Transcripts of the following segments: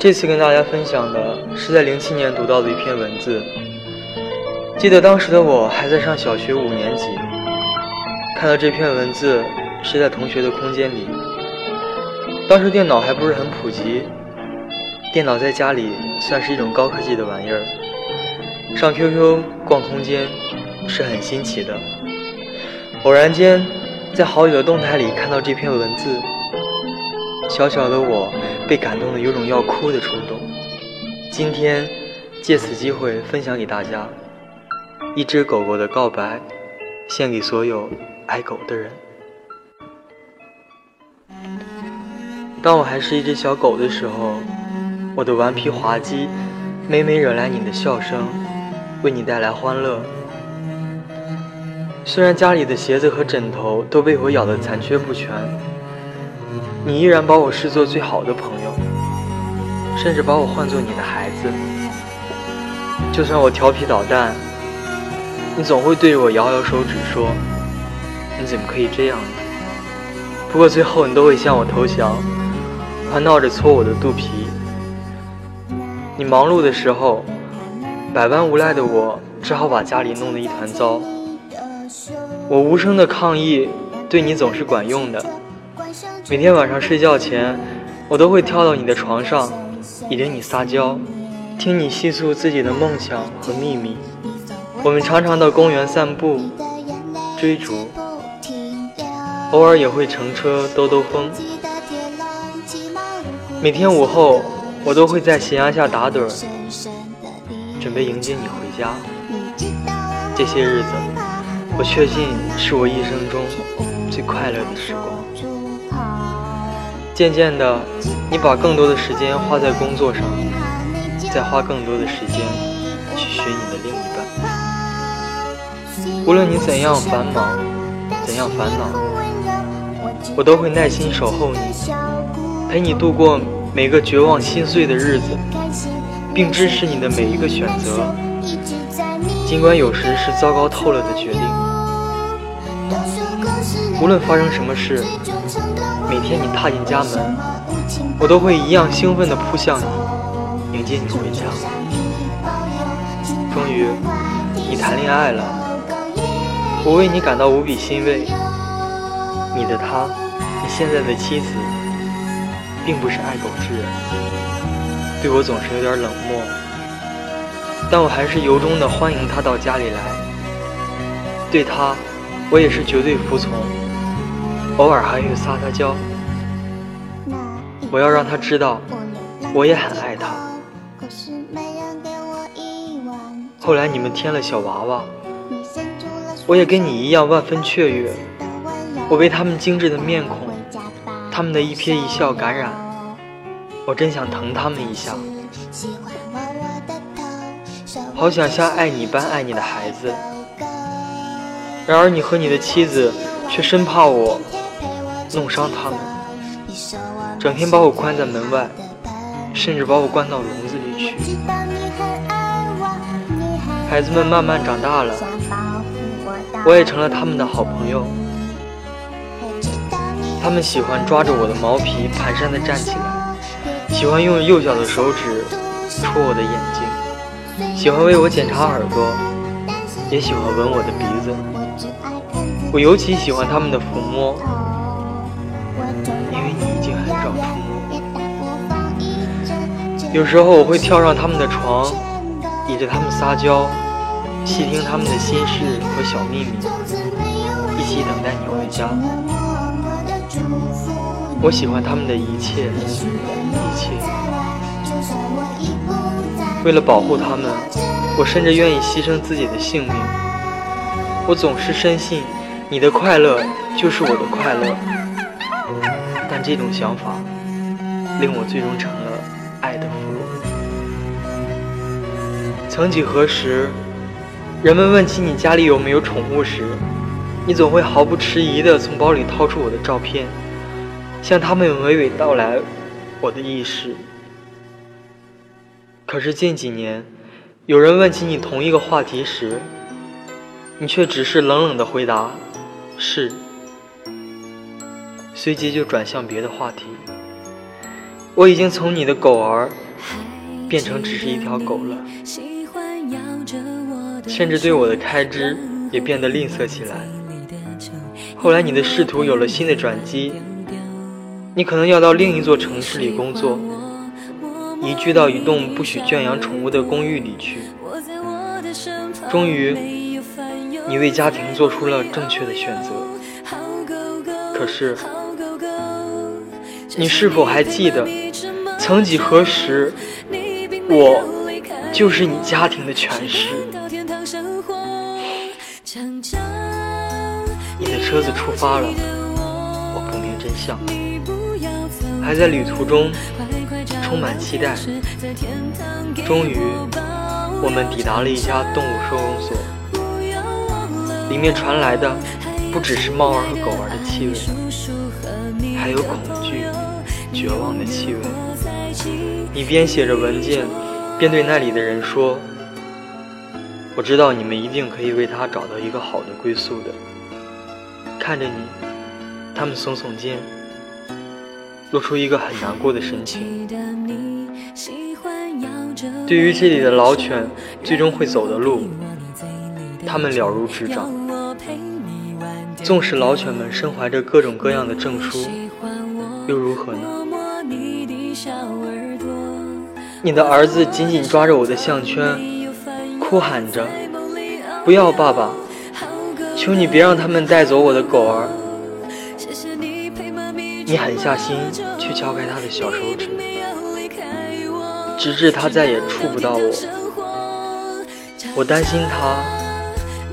这次跟大家分享的是在零七年读到的一篇文字。记得当时的我还在上小学五年级，看到这篇文字是在同学的空间里。当时电脑还不是很普及，电脑在家里算是一种高科技的玩意儿。上 QQ 逛空间是很新奇的。偶然间在好友的动态里看到这篇文字，小小的我被感动的有种要哭的冲动。今天借此机会分享给大家。一只狗狗的告白，献给所有爱狗的人。当我还是一只小狗的时候，我的顽皮滑稽，每每惹来你的笑声，为你带来欢乐。虽然家里的鞋子和枕头都被我咬得残缺不全，你依然把我视作最好的朋友，甚至把我唤作你的孩子。就算我调皮捣蛋。你总会对我摇摇手指说：“你怎么可以这样呢？”不过最后你都会向我投降，还闹着搓我的肚皮。你忙碌的时候，百般无奈的我只好把家里弄得一团糟。我无声的抗议，对你总是管用的。每天晚上睡觉前，我都会跳到你的床上，倚着你撒娇，听你细诉自己的梦想和秘密。我们常常到公园散步、追逐，偶尔也会乘车兜兜风。每天午后，我都会在夕阳下打盹，准备迎接你回家。这些日子，我确信是我一生中最快乐的时光。渐渐的，你把更多的时间花在工作上，再花更多的时间去寻你的另一半。无论你怎样繁忙，怎样烦恼，我都会耐心守候你，陪你度过每个绝望心碎的日子，并支持你的每一个选择，尽管有时是糟糕透了的决定。无论发生什么事，每天你踏进家门，我都会一样兴奋地扑向你，迎接你回家。终于，你谈恋爱了。我为你感到无比欣慰。你的他，你现在的妻子，并不是爱狗之人，对我总是有点冷漠。但我还是由衷的欢迎他到家里来。对他，我也是绝对服从，偶尔还会撒撒娇。我要让他知道，我也很爱他。后来你们添了小娃娃。我也跟你一样万分雀跃，我被他们精致的面孔，他们的一瞥一笑感染，我真想疼他们一下，好想像爱你般爱你的孩子。然而你和你的妻子却生怕我弄伤他们，整天把我关在门外，甚至把我关到笼子里去。孩子们慢慢长大了。我也成了他们的好朋友，他们喜欢抓着我的毛皮蹒跚地站起来，喜欢用幼小的手指戳我的眼睛，喜欢为我检查耳朵，也喜欢闻我的鼻子。我尤其喜欢他们的抚摸，有时候我会跳上他们的床，倚着他们撒娇。细听他们的心事和小秘密，一起等待你回家。我喜欢他们的一切，一切。为了保护他们，我甚至愿意牺牲自己的性命。我总是深信，你的快乐就是我的快乐。但这种想法，令我最终成了爱的俘虏。曾几何时。人们问起你家里有没有宠物时，你总会毫不迟疑地从包里掏出我的照片，向他们娓娓道来我的意识。可是近几年，有人问起你同一个话题时，你却只是冷冷地回答“是”，随即就转向别的话题。我已经从你的狗儿变成只是一条狗了，甚至对我的开支也变得吝啬起来。后来你的仕途有了新的转机，你可能要到另一座城市里工作，移居到一栋不许圈养宠物的公寓里去。终于，你为家庭做出了正确的选择。可是，你是否还记得，曾几何时，我就是你家庭的全尸？你的车子出发了，我不明真相，还在旅途中充满期待。终于，我们抵达了一家动物收容所，里面传来的不只是猫儿和狗儿的气味，还有恐惧、绝望的气味。你边写着文件，边对那里的人说：“我知道你们一定可以为他找到一个好的归宿的。”看着你，他们耸耸肩，露出一个很难过的神情。对于这里的老犬最终会走的路，他们了如指掌。纵使老犬们身怀着各种各样的证书，又如何呢？你的儿子紧紧抓着我的项圈，哭喊着：“不要，爸爸！”求你别让他们带走我的狗儿。你狠下心去敲开他的小手指，直至他再也触不到我。我担心他，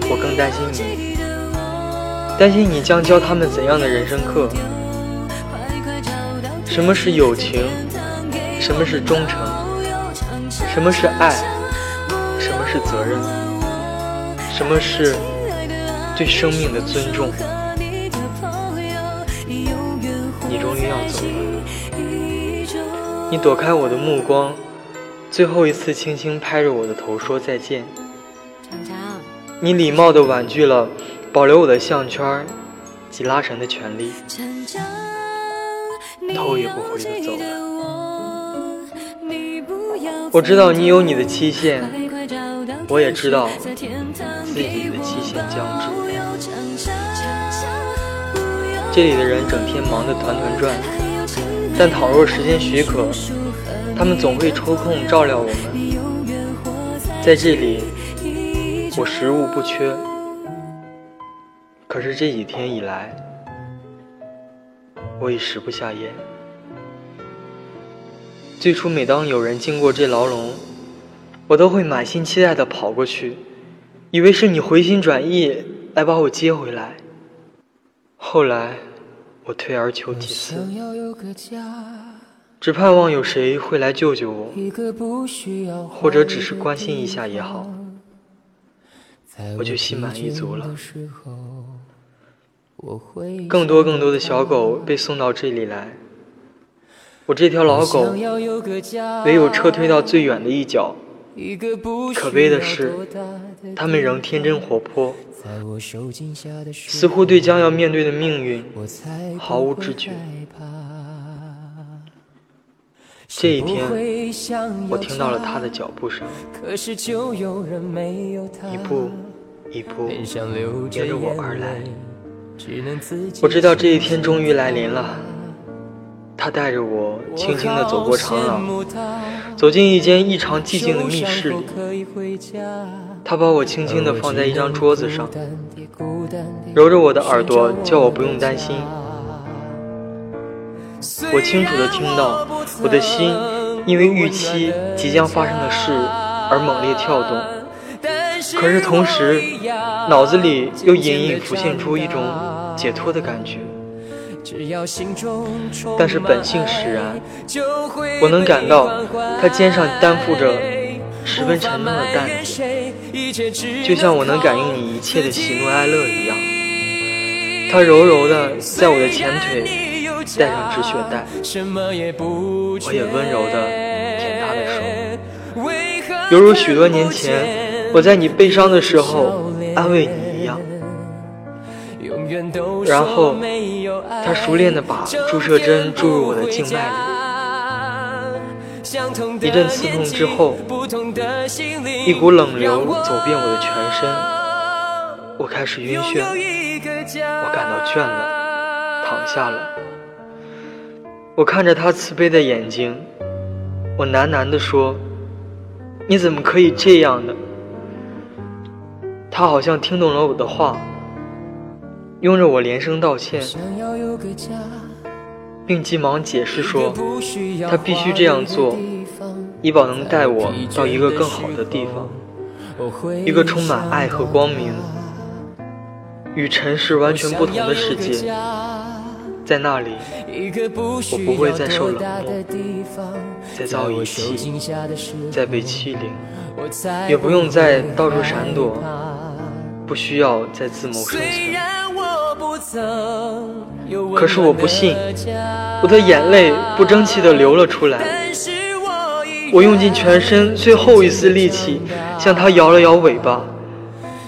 我更担心你，担心你将教他们怎样的人生课？什么是友情？什么是忠诚？什么是爱？什么是责任？什么是？对生命的尊重，你终于要走了。你躲开我的目光，最后一次轻轻拍着我的头说再见。你礼貌地婉拒了保留我的项圈及拉绳的权利，头也不回地走了。我知道你有你的期限，我也知道自己的期限将至。这里的人整天忙得团团转，但倘若时间许可，他们总会抽空照料我们。在这里，我食物不缺。可是这几天以来，我已食不下咽。最初，每当有人经过这牢笼，我都会满心期待地跑过去，以为是你回心转意。来把我接回来。后来，我退而求其次，只盼望有谁会来救救我，或者只是关心一下也好，我就心满意足了。更多更多的小狗被送到这里来，我这条老狗唯有撤退到最远的一角。可悲的是，它们仍天真活泼，似乎对将要面对的命运毫无知觉。这一天，我听到了他的脚步声，一步一步沿着我而来。我知道这一天终于来临了。他带着我轻轻地走过长廊，走进一间异常寂静的密室里。他把我轻轻地放在一张桌子上，揉着我的耳朵，叫我不用担心。我清楚地听到我的心因为预期即将发生的事而猛烈跳动，可是同时脑子里又隐隐浮现出一种解脱的感觉。但是本性使然，我能感到他肩上担负着十分沉重的担子，就像我能感应你一切的喜怒哀乐一样。他柔柔的在我的前腿带上止血带，我也温柔的舔他的手，犹如许多年前我在你悲伤的时候安慰你一样。然后，他熟练地把注射针注入我的静脉里，一阵刺痛之后，一股冷流走遍我的全身，我开始晕眩，我感到倦了，躺下了。我看着他慈悲的眼睛，我喃喃地说：“你怎么可以这样呢？”他好像听懂了我的话，拥着我连声道歉。并急忙解释说，他必须这样做，以保能带我到一个更好的地方，一个充满爱和光明、与尘世完全不同的世界。在那里，我不会再受冷漠，再遭遗弃，再被欺凌，也不用再到处闪躲，不需要再自谋生存。可是我不信，我的眼泪不争气地流了出来。我用尽全身最后一丝力气向他摇了摇尾巴，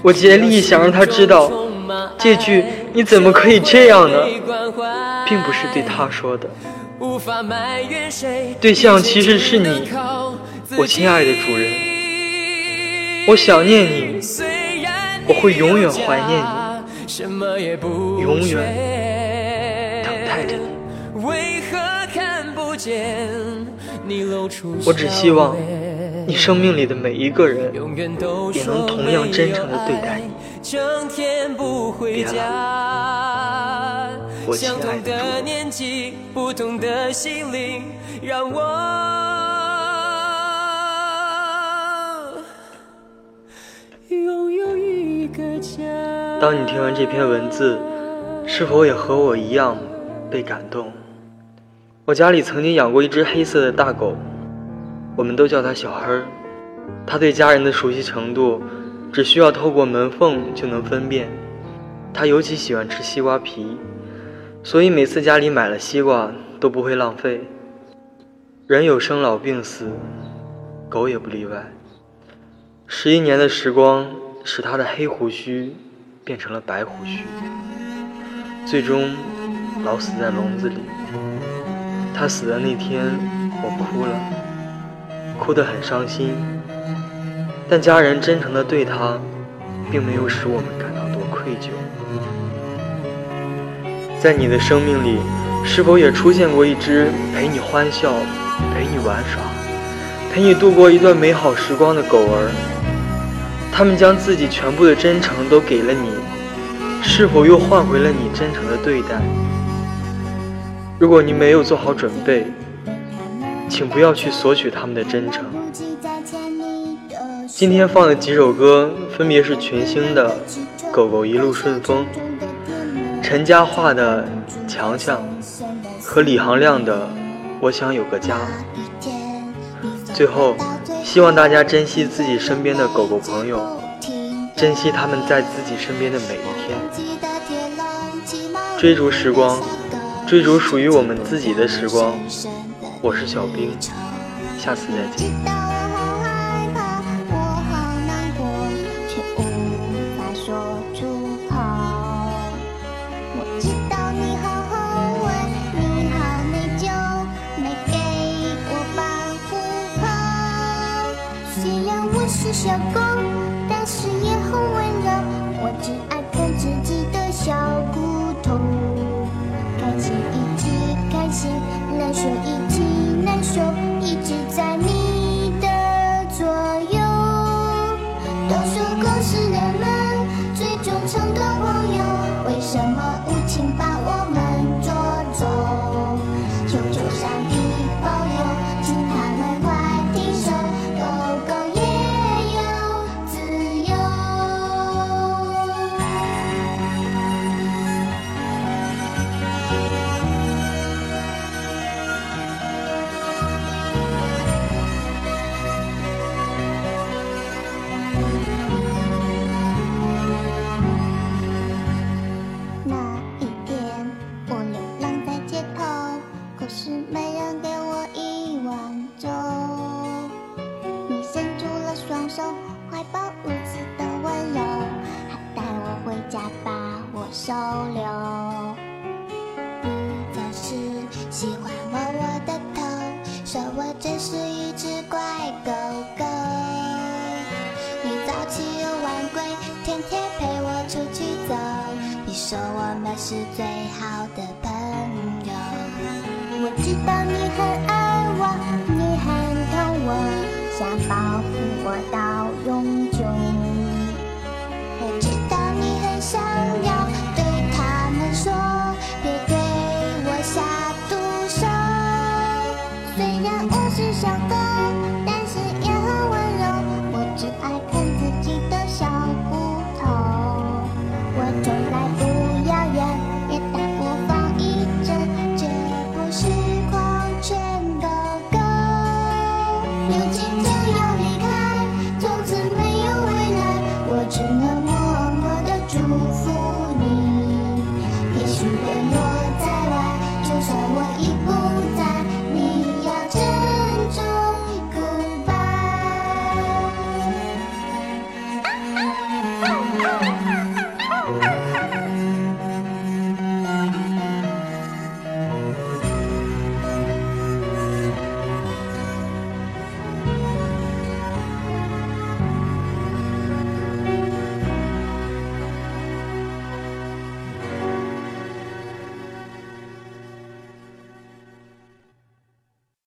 我竭力想让他知道，这句“你怎么可以这样呢”，并不是对他说的。对象其实是你，我亲爱的主人。我想念你，我会永远怀念你，永远等待着你。我只希望你生命里的每一个人也能同样真诚的对待你。别了，我亲爱的当你听完这篇文字，是否也和我一样被感动？我家里曾经养过一只黑色的大狗，我们都叫它小黑儿。它对家人的熟悉程度，只需要透过门缝就能分辨。它尤其喜欢吃西瓜皮，所以每次家里买了西瓜都不会浪费。人有生老病死，狗也不例外。十一年的时光使他的黑胡须变成了白胡须，最终老死在笼子里。他死的那天，我哭了，哭得很伤心。但家人真诚的对他，并没有使我们感到多愧疚。在你的生命里，是否也出现过一只陪你欢笑、陪你玩耍、陪你度过一段美好时光的狗儿？他们将自己全部的真诚都给了你，是否又换回了你真诚的对待？如果你没有做好准备，请不要去索取他们的真诚。今天放的几首歌分别是群星的《狗狗一路顺风》，陈嘉桦的《强强》和李行亮的《我想有个家》。最后，希望大家珍惜自己身边的狗狗朋友，珍惜他们在自己身边的每一天，追逐时光。追逐属于我们自己的时光，我是小兵，下次再见。是小狗，但是也很温柔。我只爱啃自己的小骨头。开心一起开心难受，一起难受，一直在你家把我收留，你总是喜欢摸我的头，说我。真是一只乖狗狗。你早起又晚归，天天陪我出去走。你说我们是最好的朋友。我知道你很爱我，你很疼我，想保护。